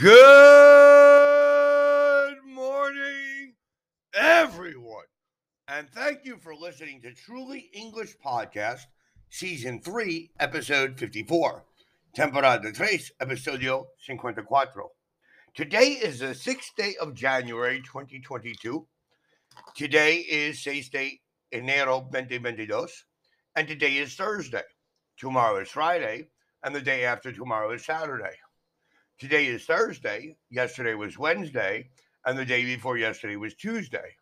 Good morning, everyone. And thank you for listening to Truly English Podcast, Season 3, Episode 54. Temporada 3, Episodio 54. Today is the 6th day of January 2022. Today is 6 de enero 2022. And today is Thursday. Tomorrow is Friday. And the day after tomorrow is Saturday. Today is Thursday. Yesterday was Wednesday. And the day before yesterday was Tuesday.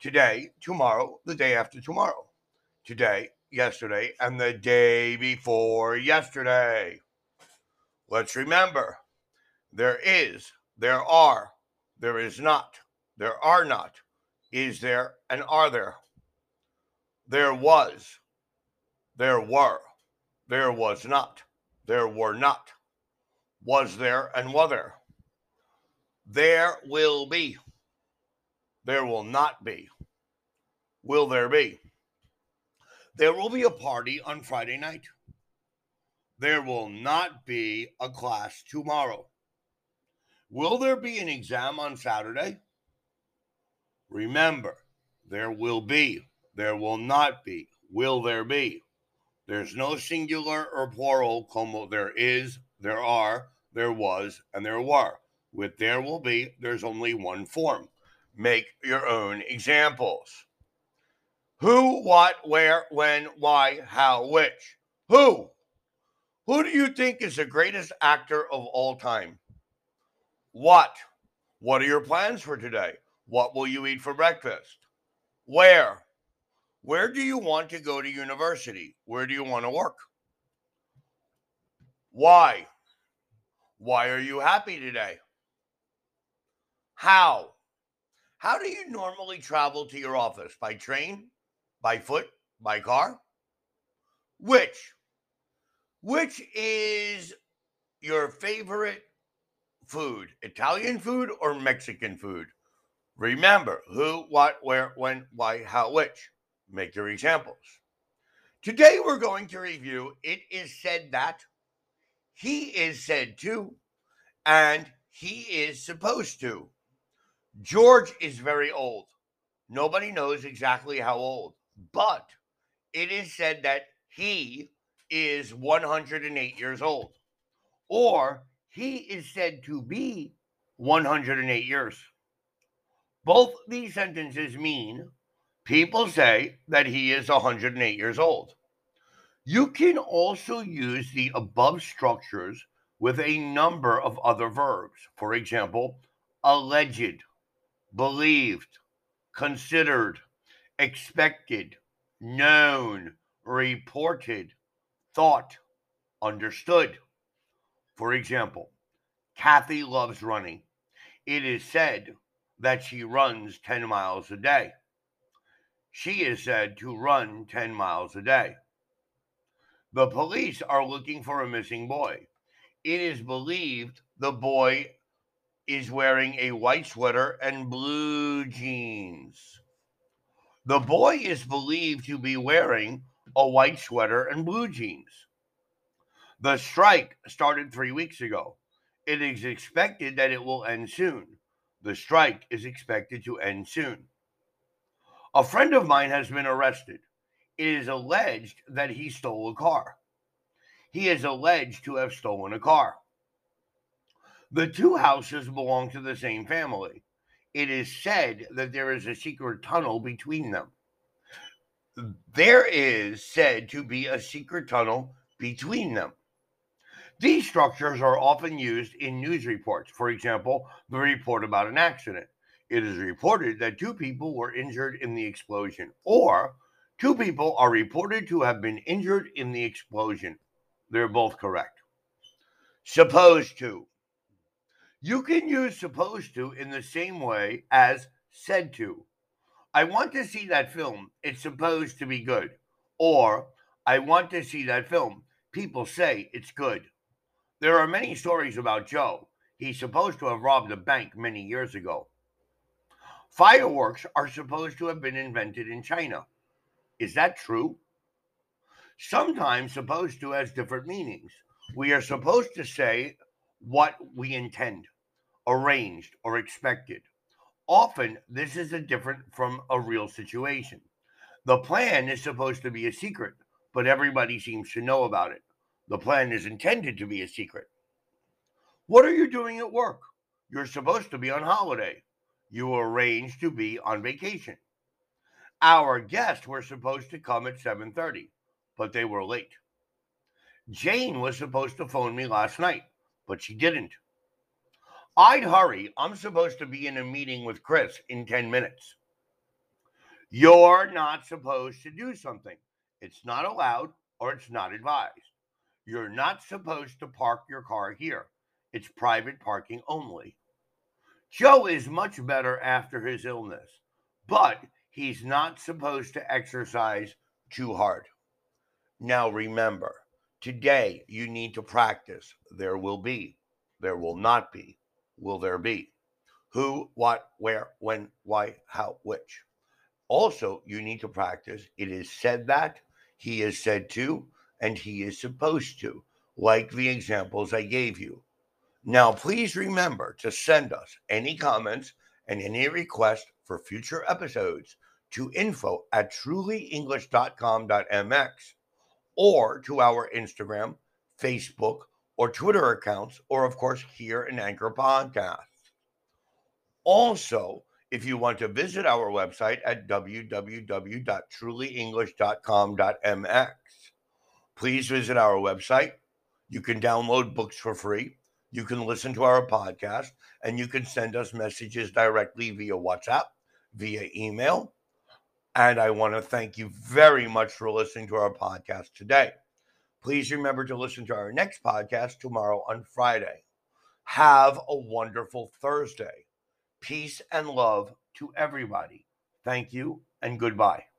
Today, tomorrow, the day after tomorrow. Today, yesterday, and the day before yesterday. Let's remember there is, there are, there is not, there are not, is there, and are there. There was, there were, there was not, there were not was there and were there. There will be. There will not be. Will there be? There will be a party on Friday night. There will not be a class tomorrow. Will there be an exam on Saturday? Remember, there will be. There will not be. Will there be? There's no singular or plural como there is there are, there was, and there were. With there will be, there's only one form. Make your own examples. Who, what, where, when, why, how, which. Who? Who do you think is the greatest actor of all time? What? What are your plans for today? What will you eat for breakfast? Where? Where do you want to go to university? Where do you want to work? Why? Why are you happy today? How? How do you normally travel to your office? By train? By foot? By car? Which? Which is your favorite food? Italian food or Mexican food? Remember who, what, where, when, why, how, which. Make your examples. Today we're going to review It Is Said That he is said to, and he is supposed to. George is very old. Nobody knows exactly how old, but it is said that he is 108 years old, or he is said to be 108 years. Both these sentences mean people say that he is 108 years old. You can also use the above structures with a number of other verbs. For example, alleged, believed, considered, expected, known, reported, thought, understood. For example, Kathy loves running. It is said that she runs 10 miles a day. She is said to run 10 miles a day. The police are looking for a missing boy. It is believed the boy is wearing a white sweater and blue jeans. The boy is believed to be wearing a white sweater and blue jeans. The strike started three weeks ago. It is expected that it will end soon. The strike is expected to end soon. A friend of mine has been arrested it is alleged that he stole a car. He is alleged to have stolen a car. The two houses belong to the same family. It is said that there is a secret tunnel between them. There is said to be a secret tunnel between them. These structures are often used in news reports. For example, the report about an accident. It is reported that two people were injured in the explosion, or Two people are reported to have been injured in the explosion. They're both correct. Supposed to. You can use supposed to in the same way as said to. I want to see that film. It's supposed to be good. Or, I want to see that film. People say it's good. There are many stories about Joe. He's supposed to have robbed a bank many years ago. Fireworks are supposed to have been invented in China. Is that true? Sometimes supposed to has different meanings. We are supposed to say what we intend. arranged, or expected. Often, this is a different from a real situation. The plan is supposed to be a secret, but everybody seems to know about it. The plan is intended to be a secret. What are you doing at work? You're supposed to be on holiday. You arranged to be on vacation. Our guests were supposed to come at 7:30, but they were late. Jane was supposed to phone me last night, but she didn't. I'd hurry. I'm supposed to be in a meeting with Chris in 10 minutes. You're not supposed to do something. It's not allowed or it's not advised. You're not supposed to park your car here. It's private parking only. Joe is much better after his illness, but he's not supposed to exercise too hard. Now remember, today you need to practice. There will be, there will not be, will there be. Who, what, where, when, why, how, which. Also, you need to practice. It is said that, he is said to, and he is supposed to, like the examples I gave you. Now, please remember to send us any comments and any requests for future episodes to info at trulyenglish.com.mx or to our Instagram, Facebook, or Twitter accounts, or of course, here in Anchor Podcasts. Also, if you want to visit our website at www.trulyenglish.com.mx. Please visit our website. You can download books for free. You can listen to our podcast and you can send us messages directly via WhatsApp, via email. And I want to thank you very much for listening to our podcast today. Please remember to listen to our next podcast tomorrow on Friday. Have a wonderful Thursday. Peace and love to everybody. Thank you and goodbye.